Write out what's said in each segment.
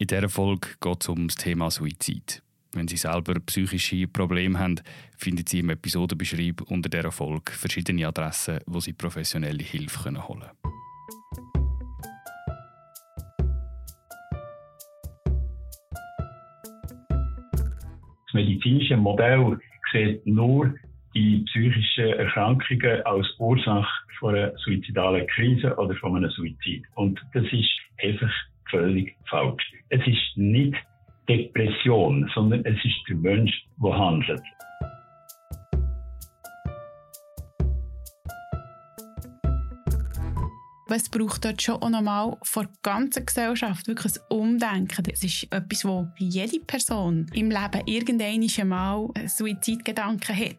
In dieser Folge geht es um das Thema Suizid. Wenn Sie selber psychische Probleme haben, finden Sie im Episodenbeschreib unter dieser Folge verschiedene Adressen, wo Sie professionelle Hilfe holen können. Das medizinische Modell sieht nur die psychischen Erkrankungen als Ursache einer suizidalen Krise oder von einem Suizid. Und das ist einfach völlig falsch. Es ist nicht Depression, sondern es ist der Mensch, der handelt. es braucht dort schon auch nochmal vor der ganzen Gesellschaft wirklich ein Umdenken. Das ist etwas, wo jede Person im Leben irgendwann einmal Suizidgedanken hat.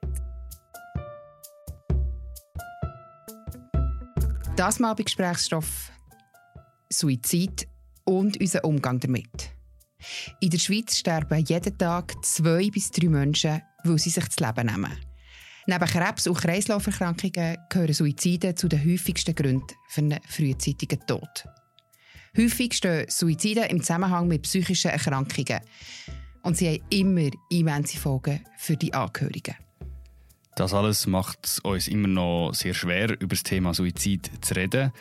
Das mal bei Gesprächsstoff Suizid und unser Umgang damit. In der Schweiz sterben jeden Tag zwei bis drei Menschen, weil sie sich das Leben nehmen. Neben Krebs- und Kreislauferkrankungen gehören Suizide zu den häufigsten Gründen für einen frühzeitigen Tod. Häufig stehen Suizide im Zusammenhang mit psychischen Erkrankungen. Und sie haben immer immense Folgen für die Angehörigen. Das alles macht es uns immer noch sehr schwer, über das Thema Suizid zu reden.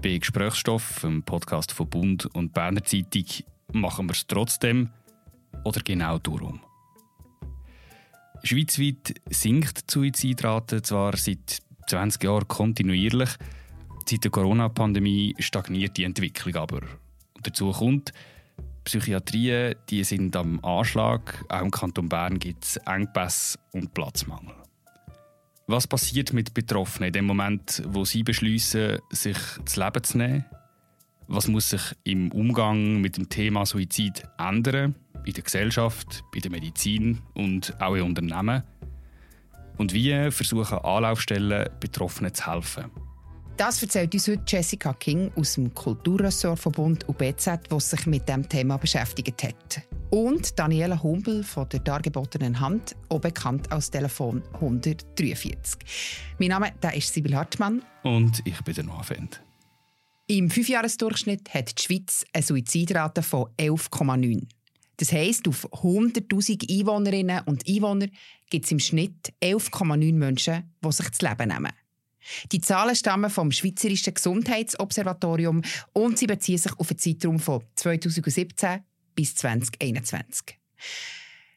Bei Gesprächsstoff, im Podcast von Bund und Berner Zeitung, machen wir es trotzdem oder genau darum. Schweizweit sinkt die Suizidrate zwar seit 20 Jahren kontinuierlich, seit der Corona-Pandemie stagniert die Entwicklung aber. Und dazu kommt, Psychiatrien die sind am Anschlag, auch im Kanton Bern gibt es Engpässe und Platzmangel. Was passiert mit Betroffenen in dem Moment, wo sie beschließen, sich das Leben zu nehmen? Was muss sich im Umgang mit dem Thema Suizid ändern? In der Gesellschaft, bei der Medizin und auch in Unternehmen? Und wie versuchen Anlaufstellen, Betroffenen zu helfen? Das erzählt uns heute Jessica King aus dem Kulturressortverbund UBZ, was sich mit dem Thema beschäftigt hat. Und Daniela Humbel von der dargebotenen Hand, auch bekannt als Telefon 143. Mein Name der ist Sibyl Hartmann. Und ich bin der Noah Fendt. Im Fünfjahresdurchschnitt hat die Schweiz eine Suizidrate von 11,9. Das heisst, auf 100.000 Einwohnerinnen und Einwohner gibt es im Schnitt 11,9 Menschen, die sich das Leben nehmen. Die Zahlen stammen vom Schweizerischen Gesundheitsobservatorium und sie beziehen sich auf einen Zeitraum von 2017 bis 2021.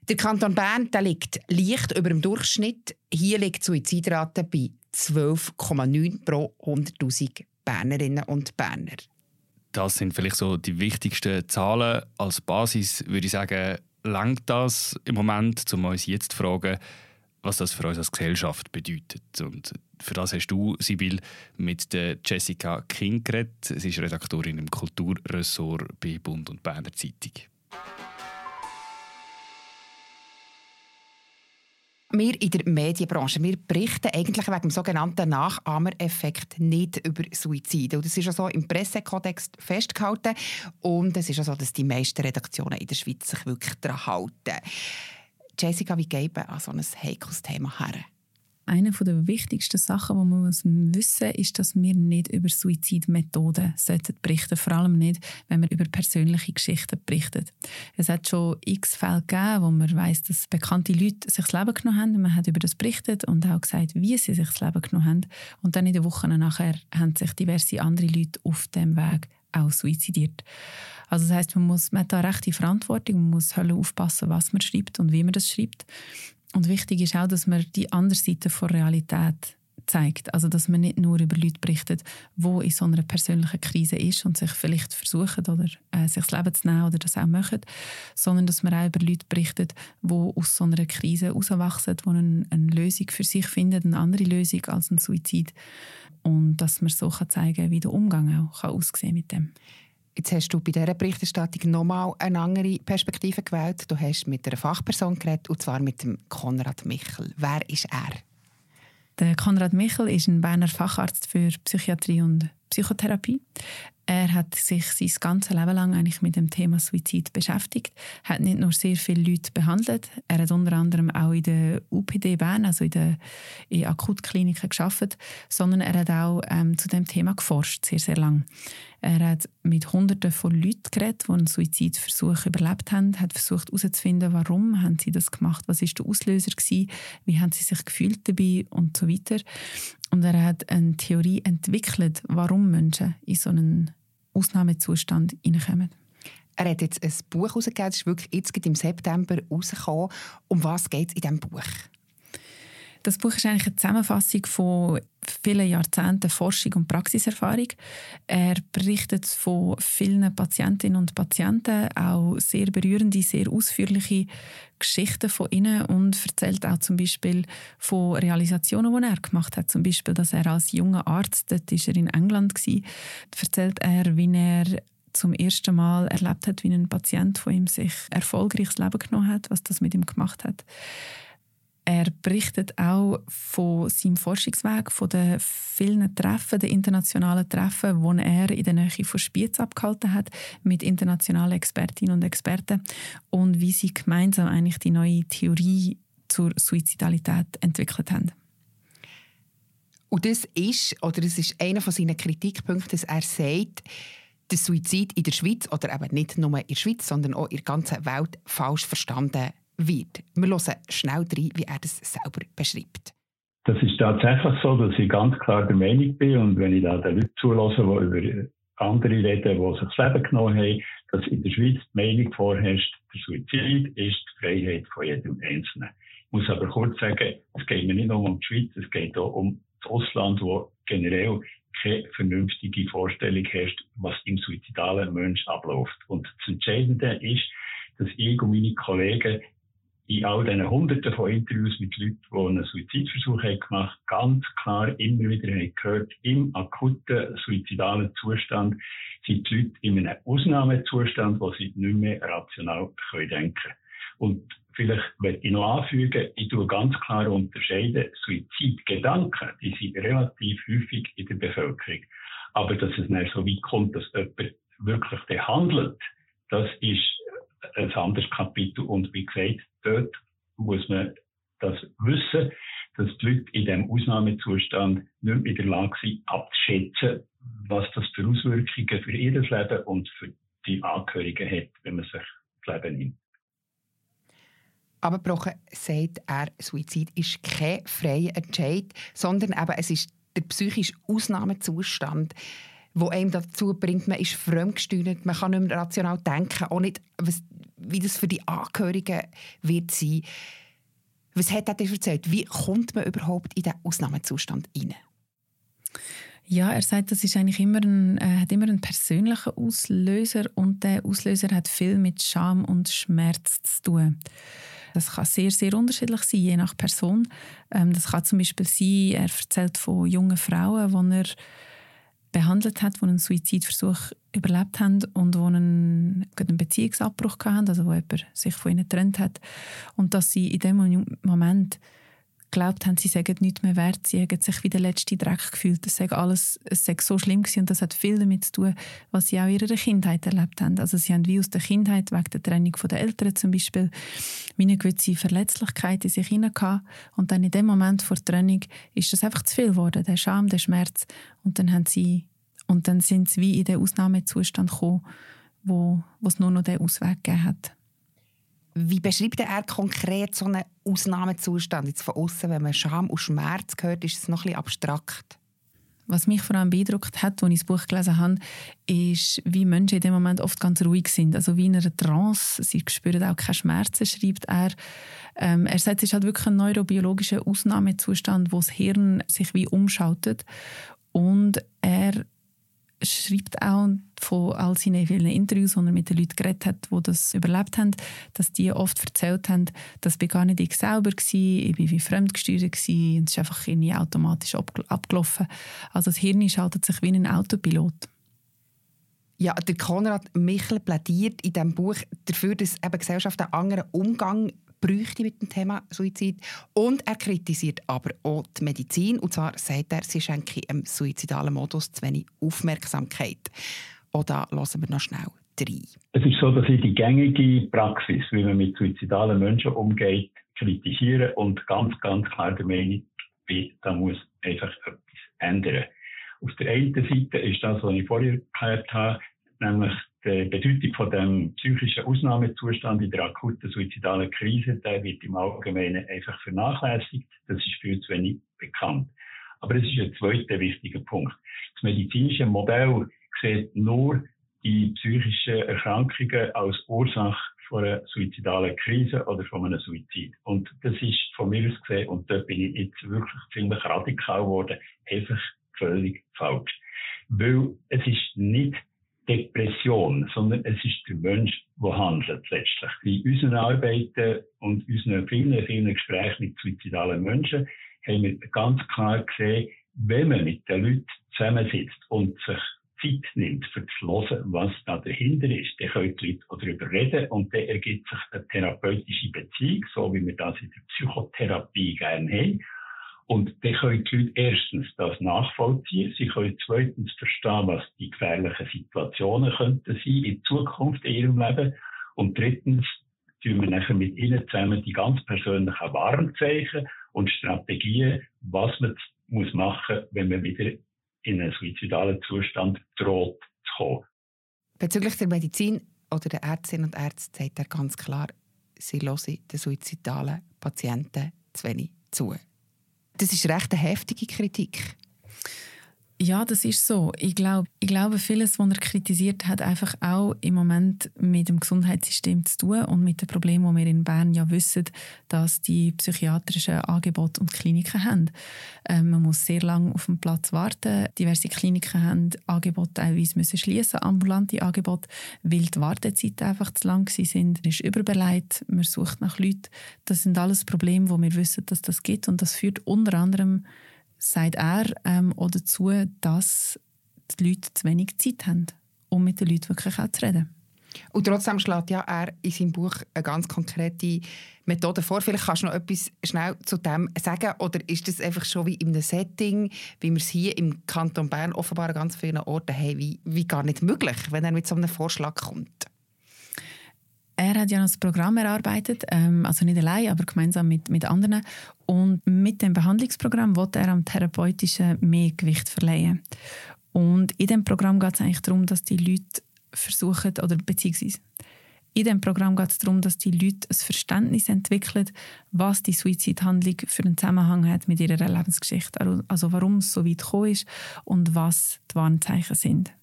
Der Kanton Bern der liegt leicht über dem Durchschnitt. Hier liegt die Suizidrate bei 12,9 pro 100.000 Bernerinnen und Berner. Das sind vielleicht so die wichtigsten Zahlen. Als Basis würde ich sagen, langt das im Moment, um uns jetzt zu fragen, was das für uns als Gesellschaft bedeutet. Und für das hast du, Sibyl, mit der Jessica King geredet. Sie ist Redaktorin im Kulturressort bei Bund und Berner Zeitung. Wir in der Medienbranche, wir berichten eigentlich wegen dem sogenannten Nachahmereffekt nicht über Suizide. Und das ist auch so im Pressekodex festgehalten. Und es ist auch so, dass die meisten Redaktionen in der Schweiz sich wirklich daran halten. Jessica, wie geht man an so ein heikles Thema her? Eine der wichtigsten Sachen, die man wissen muss, ist, dass wir nicht über Suizidmethoden sollten berichten Vor allem nicht, wenn wir über persönliche Geschichten berichten. Es hat schon x Fälle gegeben, wo man weiß, dass bekannte Leute sich das Leben genommen haben. Man hat über das berichtet und auch gesagt, wie sie sich das Leben genommen haben. Und dann in den Wochen nachher haben sich diverse andere Leute auf dem Weg auch suizidiert. Also das heißt, man man hat da rechte Verantwortung, man muss aufpassen, was man schreibt und wie man das schreibt. Und wichtig ist auch, dass man die andere Seite der Realität zeigt. Also, dass man nicht nur über Leute berichtet, die in so einer persönlichen Krise ist und sich vielleicht versuchen oder äh, sich das Leben zu nehmen oder das auch machen, sondern dass man auch über Leute berichtet, die aus so einer Krise herauswachsen, die eine, eine Lösung für sich finden, eine andere Lösung als ein Suizid. Und dass man so kann zeigen kann, wie der Umgang auch kann aussehen mit dem. Jetzt hast du bei dieser Berichterstattung nochmal eine andere Perspektive gewählt. Du hast mit einer Fachperson geredet, und zwar mit dem Konrad Michel. Wer ist er? Der Konrad Michel ist ein Berner Facharzt für Psychiatrie und Psychotherapie. Er hat sich sein ganzes Leben lang eigentlich mit dem Thema Suizid beschäftigt, hat nicht nur sehr viele Leute behandelt, er hat unter anderem auch in der UPD Bern, also in der in Akutkliniken geschafft, sondern er hat auch ähm, zu dem Thema geforscht, sehr, sehr lang. Er hat mit Hunderten von Leuten geredet, die einen Suizidversuch überlebt haben, hat versucht herauszufinden, warum haben sie das gemacht, was ist der Auslöser gewesen, wie haben sie sich gefühlt dabei und so weiter. Und er hat eine Theorie entwickelt, warum Menschen in so einen Ausnahmezustand hineinkommen. Er hat jetzt ein Buch herausgegeben, das ist wirklich jetzt im September rausgekommen. Um was geht es in diesem Buch? Das Buch ist eigentlich eine Zusammenfassung von vielen Jahrzehnten Forschung und Praxiserfahrung. Er berichtet von vielen Patientinnen und Patienten, auch sehr berührende, sehr ausführliche Geschichten von ihnen und erzählt auch zum Beispiel von Realisationen, die er gemacht hat. Zum Beispiel, dass er als junger Arzt, dort war er in England, erzählt er, wie er zum ersten Mal erlebt hat, wie ein Patient von ihm sich erfolgreich das Leben genommen hat, was das mit ihm gemacht hat. Er berichtet auch von seinem Forschungsweg, von den vielen Treffen, den internationalen Treffen, die er in der Nähe von Spiez abgehalten hat, mit internationalen Expertinnen und Experten und wie sie gemeinsam eigentlich die neue Theorie zur Suizidalität entwickelt haben. Und das ist, oder das ist einer von seinen Kritikpunkten, dass er sagt, der Suizid in der Schweiz, oder eben nicht nur in der Schweiz, sondern auch in der ganzen Welt falsch verstanden wird. Wir hören schnell rein, wie er das selber beschreibt. Das ist tatsächlich so, dass ich ganz klar der Meinung bin und wenn ich da den Leuten zulasse, die über andere reden, die sich das Leben genommen haben, dass in der Schweiz die Meinung vorherrscht, der Suizid ist die Freiheit von jedem Einzelnen. Ich muss aber kurz sagen, es geht mir nicht nur um die Schweiz, es geht auch um das Ausland, wo generell keine vernünftige Vorstellung herrscht, was im suizidalen Mensch abläuft. Und das Entscheidende ist, dass ich und meine Kollegen in all diesen Hunderten von Interviews mit Leuten, die einen Suizidversuch haben gemacht ganz klar immer wieder haben gehört, im akuten suizidalen Zustand sind die Leute in einem Ausnahmezustand, wo sie nicht mehr rational können denken Und vielleicht werde ich noch anfügen, ich tue ganz klar unterscheiden, Suizidgedanken, die sind relativ häufig in der Bevölkerung. Aber dass es nicht so weit kommt, dass jemand wirklich handelt, das ist ein anderes Kapitel. Und wie gesagt, dort muss man das wissen, dass die Leute in diesem Ausnahmezustand nicht mehr in der Lage sind, abzuschätzen, was das für Auswirkungen für ihr Leben und für die Angehörigen hat, wenn man sich das Leben nimmt. Abgebrochen sagt er, Suizid ist kein freier Entscheid, sondern eben, es ist der psychische Ausnahmezustand, wo einem dazu bringt, man ist fremdgesteuert, man kann nicht mehr rational denken, auch nicht, was, wie das für die Angehörigen wird sein. Was hat er dir erzählt? Wie kommt man überhaupt in diesen Ausnahmezustand hinein? Ja, er sagt, das ist eigentlich immer ein, äh, hat immer einen persönlichen Auslöser und der Auslöser hat viel mit Scham und Schmerz zu tun. Das kann sehr, sehr unterschiedlich sein, je nach Person. Ähm, das kann zum Beispiel sein, er erzählt von jungen Frauen, die er behandelt hat, die einen Suizidversuch überlebt haben und die einen, einen Beziehungsabbruch hatten, also wo jemand sich von ihnen getrennt hat. Und dass sie in dem Moment glaubt haben, sie seien nichts mehr wert, sie haben sich wie der letzte Dreck gefühlt. Das sei alles, es sei so schlimm gewesen und das hat viel damit zu tun, was sie auch in ihrer Kindheit erlebt haben. Also sie haben wie aus der Kindheit, wegen der Trennung der Eltern zum Beispiel, wie eine gewisse Verletzlichkeit in sich hinein und dann in dem Moment vor der Trennung ist das einfach zu viel geworden, der Scham, der Schmerz und dann haben sie und dann sind sie wie in den Ausnahmezustand gekommen, wo, wo es nur noch den Ausweg gegeben hat. Wie beschreibt er konkret so einen Ausnahmezustand? Jetzt von außen, wenn man Scham und Schmerz hört, ist es noch bisschen abstrakt. Was mich vor allem beeindruckt hat, als ich das Buch gelesen habe, ist, wie Menschen in dem Moment oft ganz ruhig sind. Also wie in einer Trance. Sie spüren auch keine Schmerzen, schreibt er. Ähm, er sagt, es ist halt wirklich ein neurobiologischer Ausnahmezustand, wo das Hirn sich wie umschaltet. Und er schreibt auch von all seinen vielen Interviews, wo er mit den Leuten geredet hat, die das überlebt haben, dass die oft erzählt haben, das war gar nicht ich selber, war, ich war wie fremdgesteuert und es ist einfach irgendwie automatisch abgelaufen. Also das Hirn schaltet sich wie ein Autopilot. Ja, der Konrad Michel plädiert in diesem Buch dafür, dass eben Gesellschaft einen anderen Umgang bräuchte mit dem Thema Suizid. Und er kritisiert aber auch die Medizin. Und zwar sagt er, sie schenke im suizidalen Modus zu wenig Aufmerksamkeit. Auch da hören wir noch schnell rein. Es ist so, dass ich die gängige Praxis, wie man mit suizidalen Menschen umgeht, kritisiere und ganz, ganz klar der Meinung bin, da muss einfach etwas ändern. Auf der einen Seite ist das, was ich vorher erklärt habe, nämlich die Bedeutung von dem psychischen Ausnahmezustand in der akuten suizidalen Krise, der wird im Allgemeinen einfach vernachlässigt. Das ist viel zu wenig bekannt. Aber es ist ein zweiter wichtiger Punkt. Das medizinische Modell sieht nur die psychischen Erkrankungen als Ursache von einer suizidalen Krise oder von einem Suizid. Und das ist von mir aus gesehen, und dort bin ich jetzt wirklich ziemlich radikal geworden, einfach völlig falsch. Weil es ist nicht Depression, sondern es ist der Mensch, der handelt letztlich. In unseren Arbeiten und unseren vielen, vielen Gesprächen mit suizidalen Menschen haben wir ganz klar gesehen, wenn man mit den Leuten zusammensitzt und sich Zeit nimmt, für zu hören, was da dahinter ist, dann können die Leute darüber reden und dann ergibt sich eine therapeutische Beziehung, so wie wir das in der Psychotherapie gerne haben. Und dann können die Leute erstens das nachvollziehen, sie können zweitens verstehen, was die gefährlichen Situationen könnten sein in Zukunft in ihrem Leben und drittens tun wir nachher mit ihnen zusammen die ganz persönlichen Warnzeichen und Strategien, was man muss machen, wenn man wieder in einen suizidalen Zustand droht zu kommen. Bezüglich der Medizin oder der Ärztinnen und Ärzte sagt er ganz klar, sie hören den suizidalen Patienten zu wenig zu. Das ist recht eine heftige Kritik. Ja, das ist so. Ich glaube, ich glaube, vieles, was er kritisiert, hat einfach auch im Moment mit dem Gesundheitssystem zu tun und mit dem Problem, wo wir in Bern ja wissen, dass die psychiatrischen Angebote und Kliniken haben. Ähm, man muss sehr lange auf dem Platz warten. Diverse Kliniken haben Angebote teilweise müssen schließen, ambulante Angebote, weil die Wartezeiten einfach zu lang sind. Man ist überbeleidigt, man sucht nach Leuten. Das sind alles Probleme, wo wir wissen, dass das gibt und das führt unter anderem sagt er ähm, auch dazu, dass die Leute zu wenig Zeit haben, um mit den Leuten wirklich auch zu reden. Und trotzdem schlägt ja er in seinem Buch eine ganz konkrete Methode vor. Vielleicht kannst du noch etwas schnell zu dem sagen. Oder ist das einfach schon wie in einem Setting, wie wir es hier im Kanton Bern offenbar an ganz vielen Orten haben, wie, wie gar nicht möglich, wenn er mit so einem Vorschlag kommt? Er hat ja das Programm erarbeitet, ähm, also nicht allein, aber gemeinsam mit, mit anderen. Und mit dem Behandlungsprogramm wollte er am Therapeutischen mehr Gewicht verleihen. Und in dem Programm geht es eigentlich darum, dass die Leute versuchen, oder beziehungsweise in dem Programm geht es darum, dass die Leute ein Verständnis entwickeln, was die Suizidhandlung für einen Zusammenhang hat mit ihrer Lebensgeschichte. Also warum es so weit gekommen ist und was die Warnzeichen sind.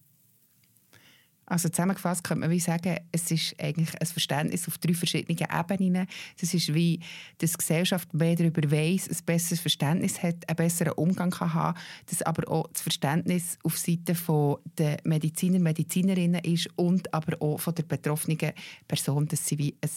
Also zusammengefasst könnte man wie sagen, es ist eigentlich ein Verständnis auf drei verschiedenen Ebenen. Es ist wie, dass die Gesellschaft mehr darüber weiss, ein besseres Verständnis hat, einen besseren Umgang kann haben, dass aber auch das Verständnis auf Seite der Mediziner, Medizinerinnen ist und aber auch von der betroffenen Person, dass sie wie ein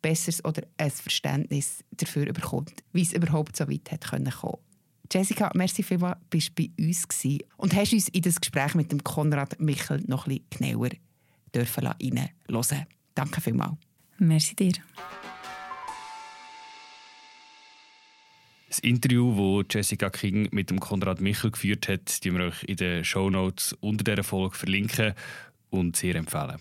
besseres oder ein Verständnis dafür bekommt, wie es überhaupt so weit kommen können. Jessica, merci vielmals, bist bei uns gewesen und hast uns in das Gespräch mit dem Konrad Michel noch ein bisschen genauer dürfen reinhören. Danke vielmals. Merci dir. Das Interview, das Jessica King mit dem Konrad Michel geführt hat, die wir euch in den Show Notes unter dieser Folge verlinken und sehr empfehlen.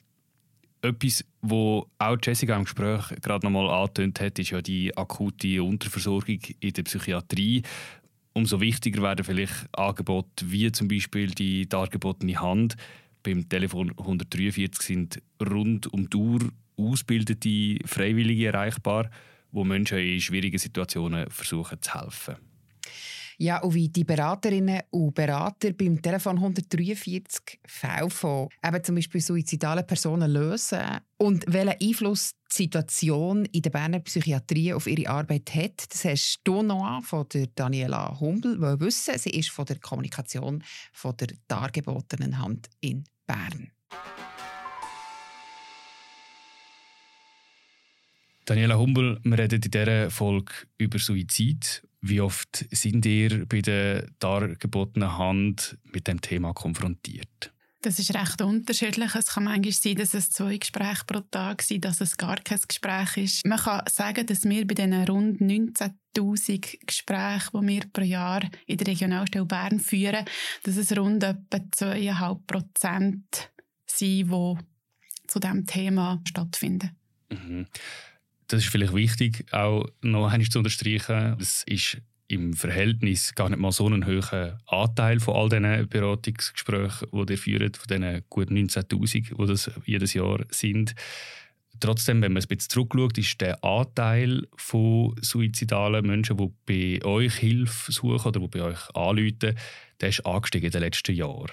Etwas, wo auch Jessica im Gespräch gerade nochmal angetönt hat, ist ja die akute Unterversorgung in der Psychiatrie, umso wichtiger werden vielleicht Angebote wie zum Beispiel die dargebotene Hand. Beim Telefon 143 sind rund um die Uhr ausgebildete Freiwillige erreichbar, wo Menschen in schwierigen Situationen versuchen zu helfen. Ja, und wie die Beraterinnen und Berater beim Telefon 143 Fälle von eben zum Beispiel suizidalen Personen lösen und welchen Einfluss die Situation in der Berner Psychiatrie auf ihre Arbeit hat, das hast du noch von der Daniela Humbel wissen. Sie ist von der Kommunikation von der dargebotenen Hand in Bern. Daniela Humbel, wir reden in dieser Folge über Suizid. Wie oft sind ihr bei der dargebotenen Hand mit dem Thema konfrontiert? Das ist recht unterschiedlich. Es kann manchmal sein, dass es zwei Gespräche pro Tag sind, dass es gar kein Gespräch ist. Man kann sagen, dass wir bei diesen rund 19.000 Gesprächen, die wir pro Jahr in der Regionalstelle Bern führen, dass es rund etwa 2,5 Prozent sein, die zu diesem Thema stattfinden. Mhm. Das ist vielleicht wichtig, auch noch einmal zu unterstreichen. Es ist im Verhältnis gar nicht mal so einen hohen Anteil von all diesen Beratungsgesprächen, die ihr führt, von diesen gut 19'000, die das jedes Jahr sind. Trotzdem, wenn man ein bisschen zurückschaut, ist der Anteil von suizidalen Menschen, die bei euch Hilfe suchen oder die bei euch anrufen, der ist angestiegen in den letzten Jahren.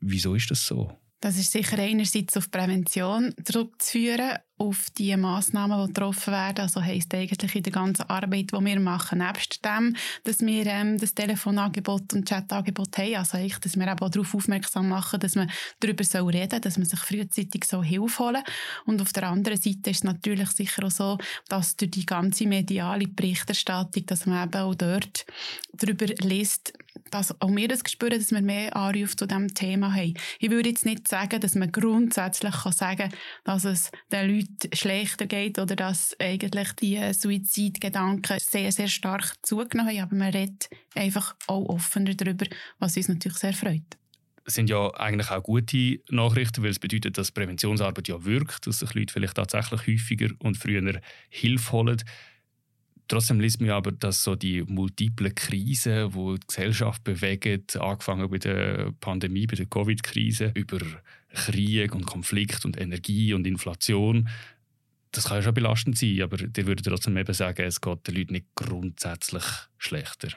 Wieso ist das so? Das ist sicher einerseits auf Prävention zurückzuführen, auf die Massnahmen, die getroffen werden. Also heisst eigentlich in der ganzen Arbeit, die wir machen, nebst dem, dass wir ähm, das Telefonangebot und Chatangebot haben, also ich, dass wir eben auch darauf aufmerksam machen, dass man darüber soll reden, dass man sich frühzeitig so Hilfe holen. Und auf der anderen Seite ist es natürlich sicher auch so, dass durch die ganze mediale Berichterstattung, dass man eben auch dort darüber liest, dass auch wir das spüren, dass wir mehr Anrufe zu diesem Thema haben. Ich würde jetzt nicht sagen, dass man grundsätzlich kann sagen kann, dass es den Leuten schlechter geht oder dass eigentlich die Suizidgedanken sehr, sehr stark zugenommen haben, aber man redet einfach auch offener darüber, was uns natürlich sehr freut sind ja eigentlich auch gute Nachrichten, weil es bedeutet, dass Präventionsarbeit ja wirkt, dass sich Leute vielleicht tatsächlich häufiger und früher Hilfe holen. Trotzdem liest man aber, dass so die multiplen Krisen, die die Gesellschaft bewegen, angefangen bei der Pandemie, bei der Covid-Krise, über Krieg und Konflikt und Energie und Inflation, das kann ja schon belastend sein, aber die würde trotzdem eben sagen, es geht den Leuten nicht grundsätzlich schlechter.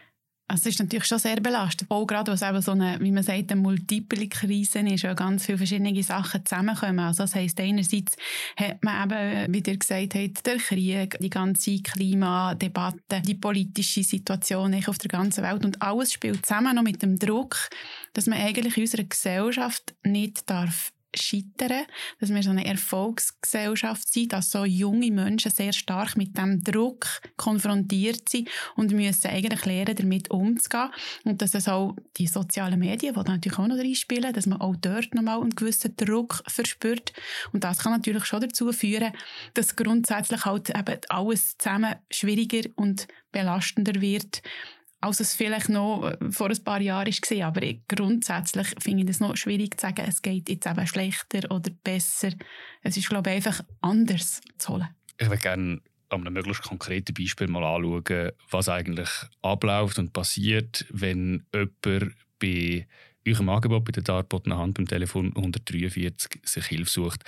Also es ist natürlich schon sehr belastend. Auch gerade, was eben so eine, wie man sagt, eine multiple Krise ist, ja ganz viele verschiedene Sachen zusammenkommen. Also das heisst, einerseits hat man eben, wie ihr gesagt habt, der Krieg, die ganze Klimadebatte, die politische Situation auf der ganzen Welt und alles spielt zusammen noch mit dem Druck, dass man eigentlich in unserer Gesellschaft nicht darf scheitern, dass wir so eine Erfolgsgesellschaft sind, dass so junge Menschen sehr stark mit dem Druck konfrontiert sind und müssen eigentlich lernen, damit umzugehen. Und dass es auch die sozialen Medien, die natürlich auch noch reinspielen, dass man auch dort nochmal einen gewissen Druck verspürt. Und das kann natürlich schon dazu führen, dass grundsätzlich halt eben alles zusammen schwieriger und belastender wird als es vielleicht noch äh, vor ein paar Jahren war. Aber grundsätzlich finde ich es noch schwierig zu sagen, es geht jetzt eben schlechter oder besser. Es ist, glaube ich, einfach anders zu holen. Ich würde gerne an einem möglichst konkreten Beispiel mal anschauen, was eigentlich abläuft und passiert, wenn jemand bei eurem Angebot bei der darbotenen Hand beim Telefon 143 sich Hilfe sucht.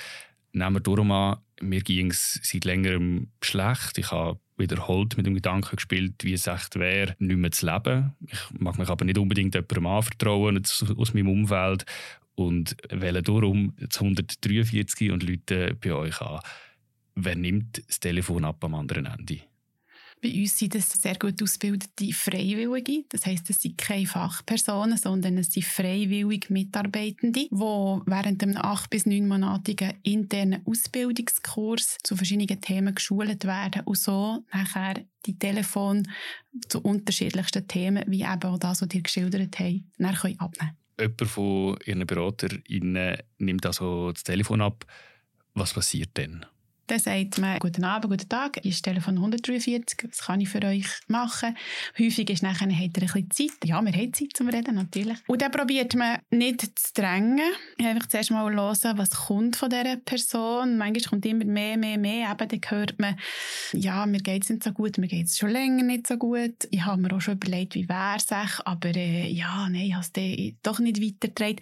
Nehmen wir darum an, mir ging es seit längerem schlecht. Ich habe wiederholt mit dem Gedanken gespielt, wie es echt wäre, nicht mehr zu leben. Ich mag mich aber nicht unbedingt jemandem anvertrauen aus meinem Umfeld und wähle darum das 143 und Leute bei euch an. Wer nimmt das Telefon ab am anderen Ende? Bei uns sind es sehr gut ausgebildete Freiwillige. Das heisst, es sind keine Fachpersonen, sondern es sind freiwillige Mitarbeitende, die während einem acht- bis neunmonatigen internen Ausbildungskurs zu verschiedenen Themen geschult werden und so nachher die Telefon zu unterschiedlichsten Themen, wie eben auch das, was ihr geschildert habt, dann können abnehmen Jemand von Ihren BeraterInnen nimmt also das Telefon ab. Was passiert denn? Dann sagt man, guten Abend, guten Tag, ich ist Telefon 143, was kann ich für euch machen? Häufig ist nachher, habt ihr ein bisschen Zeit. Ja, wir haben Zeit zum Reden, natürlich. Und dann probiert man nicht zu drängen, einfach zuerst mal hören, was kommt von dieser Person. Manchmal kommt immer mehr, mehr, mehr. Eben, dann hört man, ja, mir geht es nicht so gut, mir geht es schon länger nicht so gut. Ich habe mir auch schon überlegt, wie wäre es aber äh, ja, nein, ich habe es doch nicht weitergetragen.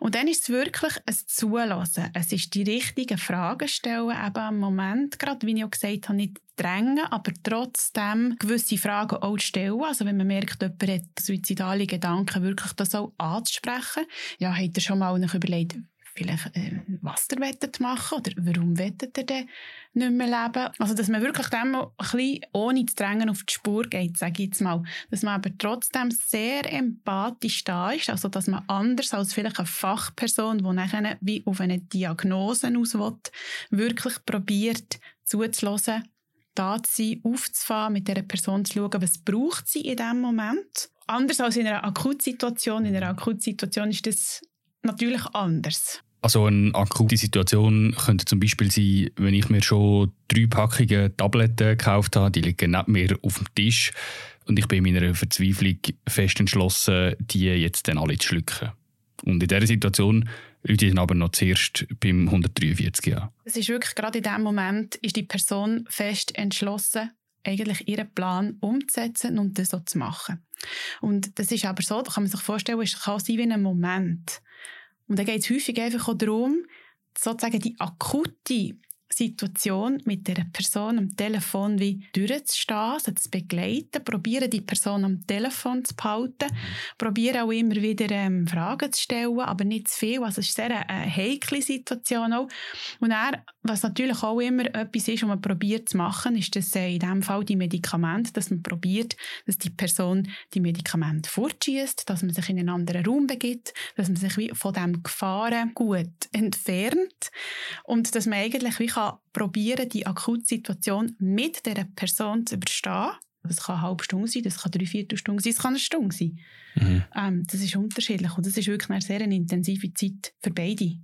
Und dann ist es wirklich ein Zulassen. Es ist die richtigen Fragen stellen, eben Moment, gerade wie ich auch gesagt habe, nicht drängen, aber trotzdem gewisse Fragen auch stellen. Also wenn man merkt, jemand hat suizidale Gedanken, wirklich das auch anzusprechen. Ja, hat er schon mal überlegt, vielleicht, äh, was er machen oder warum wettet er denn nicht mehr leben. Also, dass man wirklich dem ein bisschen ohne zu drängen auf die Spur geht, sage ich jetzt mal. Dass man aber trotzdem sehr empathisch da ist, also dass man anders als vielleicht eine Fachperson, die nachher wie auf eine Diagnose aus will, wirklich probiert zuzulassen, da zu sein, aufzufahren, mit dieser Person zu schauen, was braucht sie in diesem Moment. Anders als in einer Akutsituation. In einer Akutsituation ist das natürlich anders. Also eine akute Situation könnte zum Beispiel sein, wenn ich mir schon drei Packungen Tabletten gekauft habe, die liegen neben mir auf dem Tisch und ich bin in meiner Verzweiflung fest entschlossen, die jetzt dann alle zu schlucken. Und in dieser Situation Leute dann aber noch zuerst beim 143 an. Es ist wirklich gerade in dem Moment, ist die Person fest entschlossen, eigentlich ihren Plan umzusetzen und das so zu machen. Und das ist aber so, da kann man sich vorstellen, es kann sein wie ein Moment. Und dann geht es häufig einfach auch darum, sozusagen die akute Situation mit der Person am Telefon wie durchzustehen, sie zu begleiten, probieren die Person am Telefon zu behalten, probieren auch immer wieder ähm, Fragen zu stellen, aber nicht zu viel. Also es ist eine sehr eine heikle Situation auch. Und dann, was natürlich auch immer etwas ist, was man probiert zu machen, ist das äh, in diesem Fall die Medikamente, dass man probiert, dass die Person die Medikamente fortschießt, dass man sich in einen anderen Raum begibt, dass man sich wie von dem Gefahren gut entfernt und dass man eigentlich wie kann probieren, die akute Situation mit dieser Person zu überstehen. Das kann eine halbe Stunde sein, das kann drei Viertelstunde sein, das kann eine Stunde sein. Mhm. Ähm, das ist unterschiedlich und das ist wirklich eine sehr intensive Zeit für beide.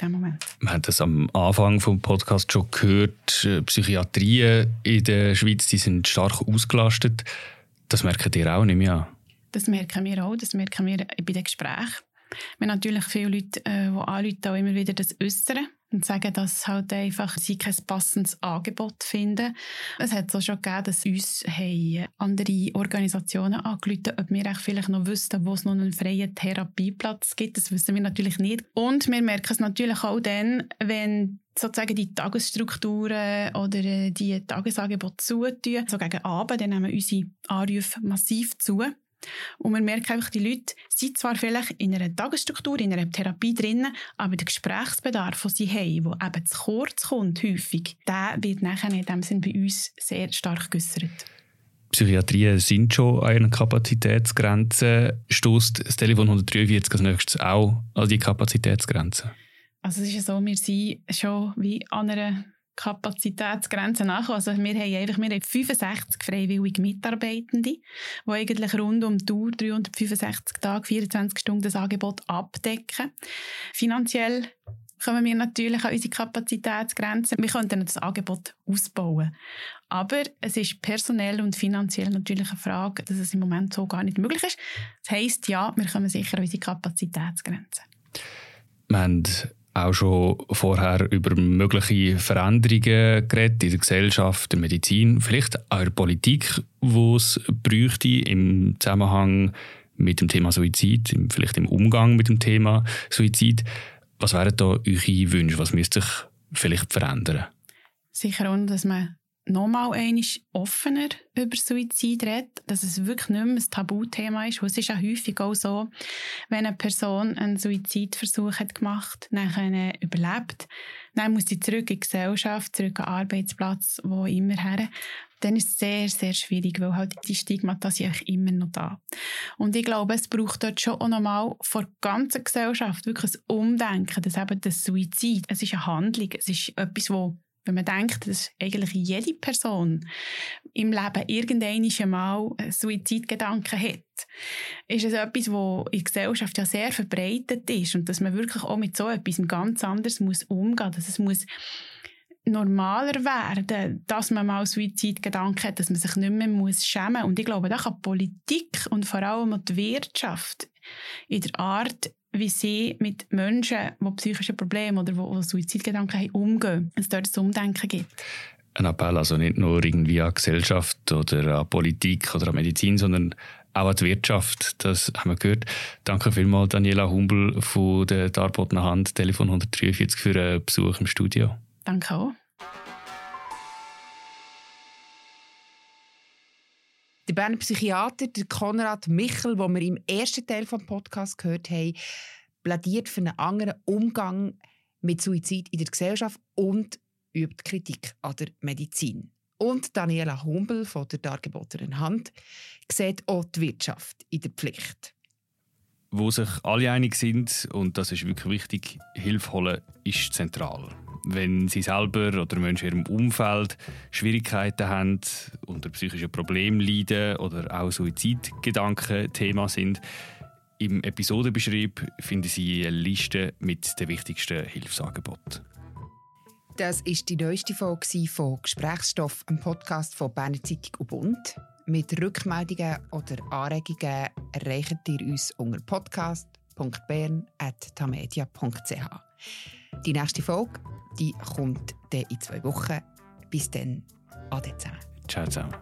Moment. Man hat das am Anfang des Podcasts schon gehört. Äh, Psychiatrien in der Schweiz die sind stark ausgelastet. Das merken ihr auch nicht mehr? Das merken wir auch. Das merken wir bei den Gesprächen. Wir haben natürlich viele Leute, äh, die anrufen, auch immer wieder das äußern und sagen, dass halt einfach sie kein passendes Angebot finden. Es hat auch schon gegeben, dass uns haben andere Organisationen angerufen ob wir vielleicht noch wüssten, wo es noch einen freien Therapieplatz gibt. Das wissen wir natürlich nicht. Und wir merken es natürlich auch dann, wenn sozusagen die Tagesstrukturen oder die Tagesangebote zutun. So gegen Abend, dann nehmen unsere Anrufe massiv zu. Und man merkt einfach, die Leute sind zwar vielleicht in einer Tagesstruktur, in einer Therapie drin, aber der Gesprächsbedarf, den sie haben, der eben zu kurz kommt, häufig, der wird nachher in dem Sinn bei uns sehr stark geäussert. Psychiatrien sind schon an einer Kapazitätsgrenze. Stoßt das Telefon 143 als nächstes auch an die Kapazitätsgrenze? Also es ist ja so, wir sind schon wie an einer Kapazitätsgrenzen nachkommen. Also wir haben einfach wir haben 65 freiwillige Mitarbeitende, die eigentlich rund um die Tour 365 Tage, 24 Stunden das Angebot abdecken. Finanziell kommen wir natürlich an unsere Kapazitätsgrenzen. Wir könnten das Angebot ausbauen. Aber es ist personell und finanziell natürlich eine Frage, dass es im Moment so gar nicht möglich ist. Das heisst, ja, wir kommen sicher an unsere Kapazitätsgrenzen. Wir haben auch schon vorher über mögliche Veränderungen geredet in der Gesellschaft, der Medizin, vielleicht auch in der Politik, wo es bräuchte im Zusammenhang mit dem Thema Suizid, vielleicht im Umgang mit dem Thema Suizid. Was wären da eure Wünsche? Was müsste sich vielleicht verändern? Sicher auch, dass man nochmal einmal offener über Suizid redet, dass es wirklich nicht mehr ein Tabuthema ist. es ist ja häufig auch so, wenn eine Person einen Suizidversuch hat gemacht, nachher überlebt, dann muss sie zurück in die Gesellschaft, zurück an den Arbeitsplatz, wo immer her. Dann ist es sehr, sehr schwierig, weil halt die Stigmata sind immer noch da. Und ich glaube, es braucht dort schon auch nochmal vor der ganzen Gesellschaft wirklich ein Umdenken, dass eben das Suizid, es ist eine Handlung, es ist etwas, wo wenn man denkt, dass eigentlich jede Person im Leben irgendwann mal Suizidgedanken hat, ist es etwas, das in der Gesellschaft ja sehr verbreitet ist und dass man wirklich auch mit so etwas ganz anders muss umgehen muss. Dass es muss normaler werden, dass man mal Suizidgedanken hat, dass man sich nicht mehr muss schämen muss. Und ich glaube, da kann Politik und vor allem die Wirtschaft in der Art wie sie mit Menschen, die psychische Probleme oder die Suizidgedanken haben, umgehen. Es dort ein Umdenken gibt. Ein Appell also nicht nur irgendwie an Gesellschaft oder an Politik oder an Medizin, sondern auch an die Wirtschaft. Das haben wir gehört. Danke vielmals, Daniela Humbel von der Darbotener Hand, Telefon 143 für einen Besuch im Studio. Danke auch. Der Berner Psychiater, der Konrad Michel, den wir im ersten Teil des Podcasts gehört haben, plädiert für einen anderen Umgang mit Suizid in der Gesellschaft und übt Kritik an der Medizin. Und Daniela Humbel von der dargebotenen Hand sieht auch die Wirtschaft in der Pflicht. Wo sich alle einig sind, und das ist wirklich wichtig, Hilfe holen ist zentral wenn sie selber oder Menschen in ihrem Umfeld Schwierigkeiten haben, unter psychischen Problemen leiden oder auch Suizidgedanken Thema sind. Im Episodenbeschrieb finden Sie eine Liste mit den wichtigsten Hilfsangeboten. Das ist die neueste Folge von Gesprächsstoff, einem Podcast von Berner Zeitung und Bund. Mit Rückmeldungen oder Anregungen erreicht ihr uns unter podcast www.bern.tamedia.ch. Die nächste Folge die kommt dann in zwei Wochen. Bis dann, ade zusammen. Ciao zusammen.